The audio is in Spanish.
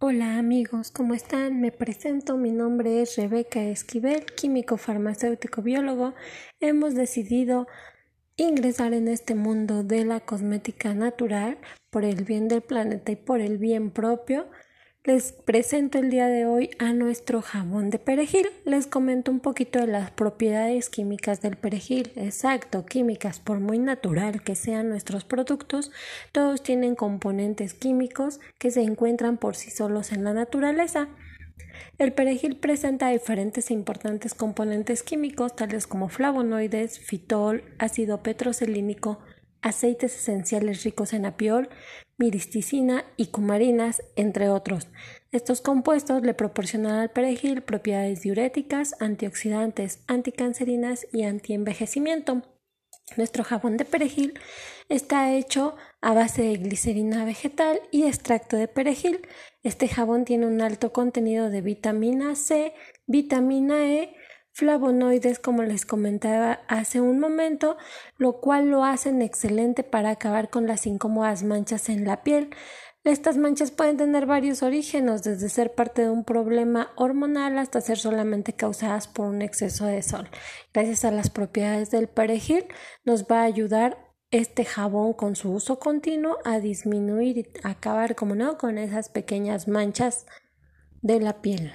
Hola amigos, ¿cómo están? Me presento, mi nombre es Rebeca Esquivel, químico farmacéutico biólogo. Hemos decidido ingresar en este mundo de la cosmética natural por el bien del planeta y por el bien propio. Les presento el día de hoy a nuestro jabón de perejil. Les comento un poquito de las propiedades químicas del perejil. Exacto, químicas, por muy natural que sean nuestros productos, todos tienen componentes químicos que se encuentran por sí solos en la naturaleza. El perejil presenta diferentes e importantes componentes químicos tales como flavonoides, fitol, ácido petrocelínico, aceites esenciales ricos en apiol, miristicina y cumarinas, entre otros. Estos compuestos le proporcionan al perejil propiedades diuréticas, antioxidantes, anticancerinas y antienvejecimiento. Nuestro jabón de perejil está hecho a base de glicerina vegetal y extracto de perejil. Este jabón tiene un alto contenido de vitamina C, vitamina E, flavonoides, como les comentaba hace un momento, lo cual lo hacen excelente para acabar con las incómodas manchas en la piel. Estas manchas pueden tener varios orígenes, desde ser parte de un problema hormonal hasta ser solamente causadas por un exceso de sol. Gracias a las propiedades del perejil, nos va a ayudar este jabón con su uso continuo a disminuir y acabar, como no, con esas pequeñas manchas de la piel.